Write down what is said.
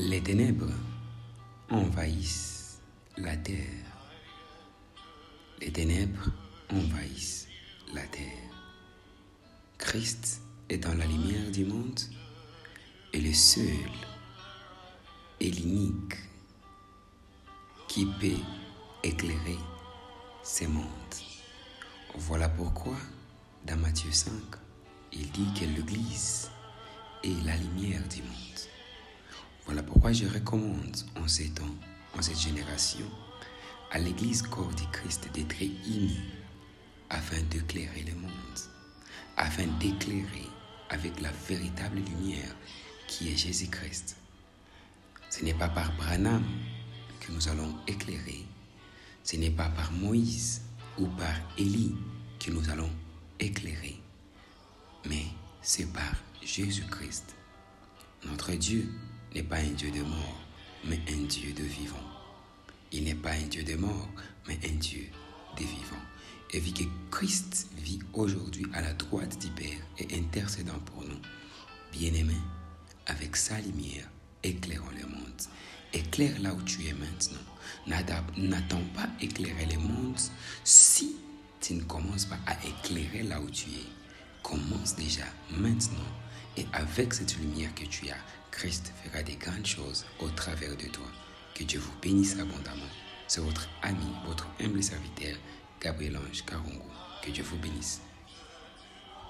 Les ténèbres envahissent la terre. Les ténèbres envahissent la terre. Christ est dans la lumière du monde et le seul et l'unique qui peut éclairer ces mondes. Voilà pourquoi dans Matthieu 5, il dit que l'Église est la lumière du monde. Voilà pourquoi je recommande en ces temps, en cette génération, à l'Église corps du Christ d'être unie afin d'éclairer le monde, afin d'éclairer avec la véritable lumière qui est Jésus-Christ. Ce n'est pas par Branham que nous allons éclairer, ce n'est pas par Moïse ou par Élie que nous allons éclairer, mais c'est par Jésus-Christ. Notre Dieu n'est pas un Dieu de mort, mais un Dieu de vivant. Il n'est pas un Dieu de mort, mais un Dieu de vivant. Et vu que Christ vit aujourd'hui à la droite du Père et intercédant pour nous, bien-aimés, avec sa lumière, éclairons le monde. Éclaire là où tu es maintenant. N'attends pas éclairer le monde si tu ne commences pas à éclairer là où tu es. Commence déjà maintenant et avec cette lumière que tu as, Christ fera des grandes choses au travers de toi. Que Dieu vous bénisse abondamment. C'est votre ami, votre humble serviteur, Gabriel Ange Karungu. Que Dieu vous bénisse.